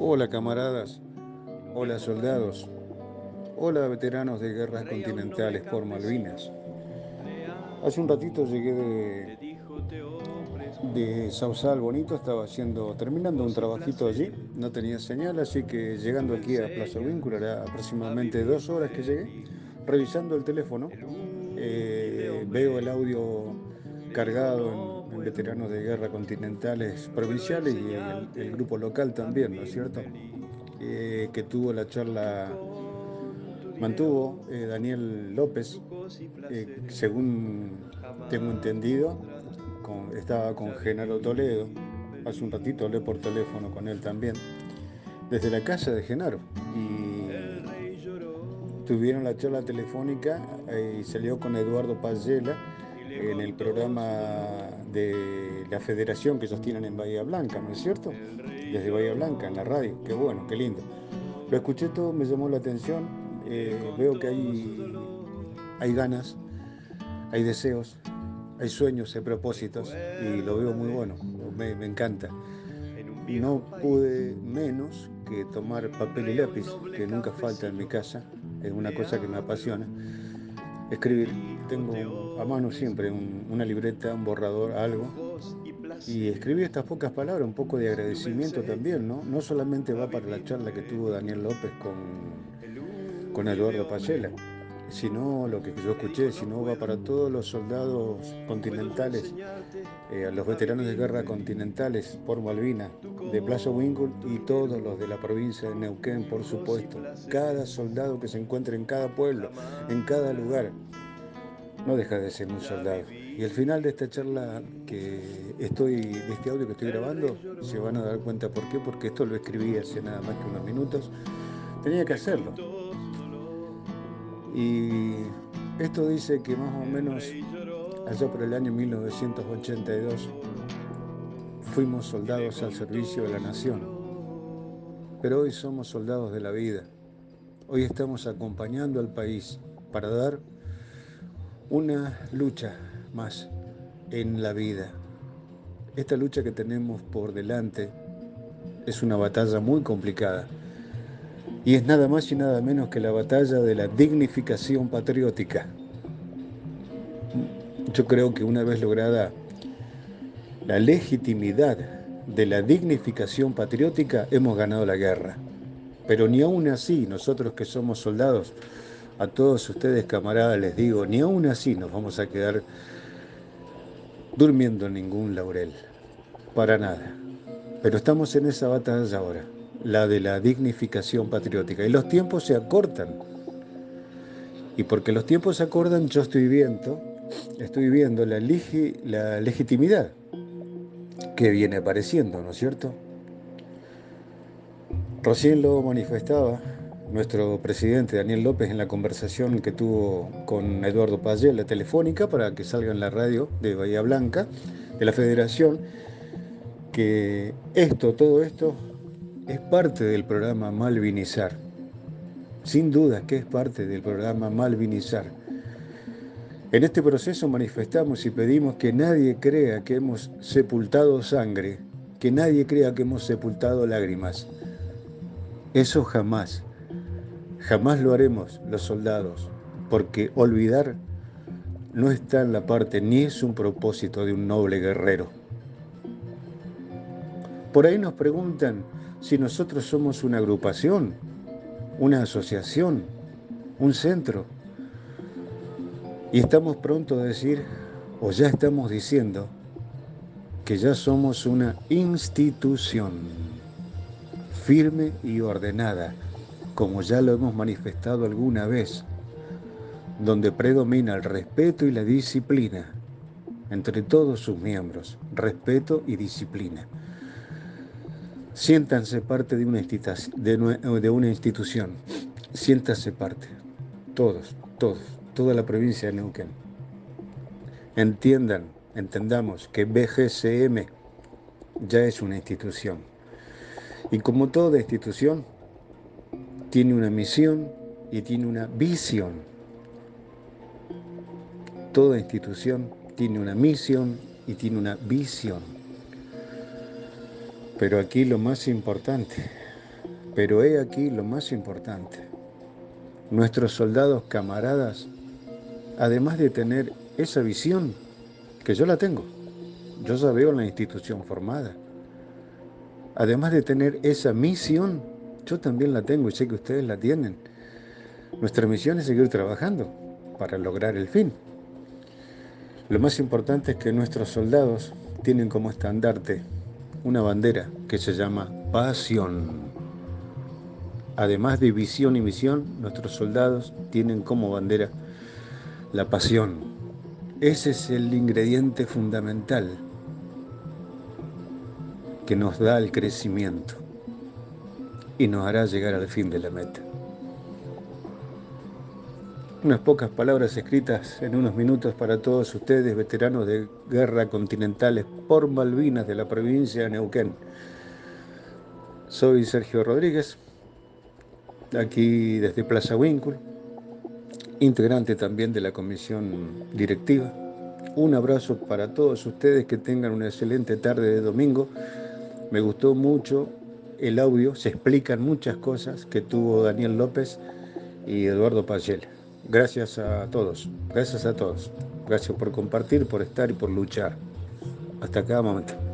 Hola camaradas, hola soldados, hola veteranos de guerras continentales por Malvinas. Hace un ratito llegué de, de Sausal Bonito, estaba haciendo, terminando un trabajito allí, no tenía señal, así que llegando aquí a Plaza Vínculo, era aproximadamente dos horas que llegué, revisando el teléfono, eh, veo el audio cargado en, veteranos de guerra continentales provinciales y el, grupo local también, ¿no es cierto? Eh, que tuvo la charla, mantuvo eh, Daniel López, eh, según tengo entendido, estaba con Genaro Toledo, hace un ratito hablé por teléfono con él también, desde la casa de Genaro. Y tuvieron la charla telefónica y salió con Eduardo Pazela en el programa de la federación que ellos tienen en Bahía Blanca, ¿no es cierto? Desde Bahía Blanca, en la radio. Qué bueno, qué lindo. Lo escuché todo, me llamó la atención. Eh, veo que hay, hay ganas, hay deseos, hay sueños, hay propósitos y lo veo muy bueno, me, me encanta. No pude menos que tomar papel y lápiz, que nunca falta en mi casa, es una cosa que me apasiona escribir. Tengo a mano siempre una libreta, un borrador, algo. Y escribir estas pocas palabras, un poco de agradecimiento también, ¿no? No solamente va para la charla que tuvo Daniel López con, con Eduardo Pachela, sino lo que yo escuché, sino va para todos los soldados continentales, eh, los veteranos de guerra continentales por Malvina, de Plaza Winkle y todos los de la provincia de Neuquén, por supuesto. Cada soldado que se encuentre en cada pueblo, en cada lugar, no deja de ser un soldado. Y al final de esta charla que estoy, de este audio que estoy grabando, se van a dar cuenta por qué, porque esto lo escribí hace nada más que unos minutos. Tenía que hacerlo y esto dice que más o menos allá por el año 1982 fuimos soldados al servicio de la nación, pero hoy somos soldados de la vida. Hoy estamos acompañando al país para dar una lucha más en la vida. Esta lucha que tenemos por delante es una batalla muy complicada y es nada más y nada menos que la batalla de la dignificación patriótica. Yo creo que una vez lograda la legitimidad de la dignificación patriótica, hemos ganado la guerra. Pero ni aún así, nosotros que somos soldados, a todos ustedes camaradas les digo, ni aún así nos vamos a quedar durmiendo en ningún laurel, para nada. Pero estamos en esa batalla ahora la de la dignificación patriótica. Y los tiempos se acortan. Y porque los tiempos se acortan, yo estoy viendo, estoy viendo la, la legitimidad que viene apareciendo, ¿no es cierto? Recién lo manifestaba nuestro presidente Daniel López en la conversación que tuvo con Eduardo Payel, la telefónica, para que salga en la radio de Bahía Blanca, de la Federación, que esto, todo esto, es parte del programa Malvinizar. Sin duda que es parte del programa Malvinizar. En este proceso manifestamos y pedimos que nadie crea que hemos sepultado sangre, que nadie crea que hemos sepultado lágrimas. Eso jamás, jamás lo haremos los soldados, porque olvidar no está en la parte ni es un propósito de un noble guerrero. Por ahí nos preguntan, si nosotros somos una agrupación, una asociación, un centro. Y estamos pronto a decir, o ya estamos diciendo, que ya somos una institución firme y ordenada, como ya lo hemos manifestado alguna vez, donde predomina el respeto y la disciplina entre todos sus miembros, respeto y disciplina. Siéntanse parte de una, de una institución. Siéntanse parte. Todos, todos, toda la provincia de Neuquén. Entiendan, entendamos que BGCM ya es una institución. Y como toda institución, tiene una misión y tiene una visión. Toda institución tiene una misión y tiene una visión. Pero aquí lo más importante, Pero he aquí lo más importante. Nuestros soldados camaradas, además de tener esa visión, que yo la tengo, yo ya veo la institución formada, además de tener esa misión, yo también la tengo y sé que ustedes la tienen. Nuestra misión es seguir trabajando para lograr el fin. Lo más importante es que nuestros soldados tienen como estandarte una bandera que se llama pasión. Además de visión y misión, nuestros soldados tienen como bandera la pasión. Ese es el ingrediente fundamental que nos da el crecimiento y nos hará llegar al fin de la meta. Unas pocas palabras escritas en unos minutos para todos ustedes, veteranos de guerra continentales por Malvinas de la provincia de Neuquén. Soy Sergio Rodríguez, aquí desde Plaza Winkle, integrante también de la comisión directiva. Un abrazo para todos ustedes, que tengan una excelente tarde de domingo. Me gustó mucho el audio, se explican muchas cosas que tuvo Daniel López y Eduardo Payela. Gracias a todos, gracias a todos. Gracias por compartir, por estar y por luchar. Hasta cada momento.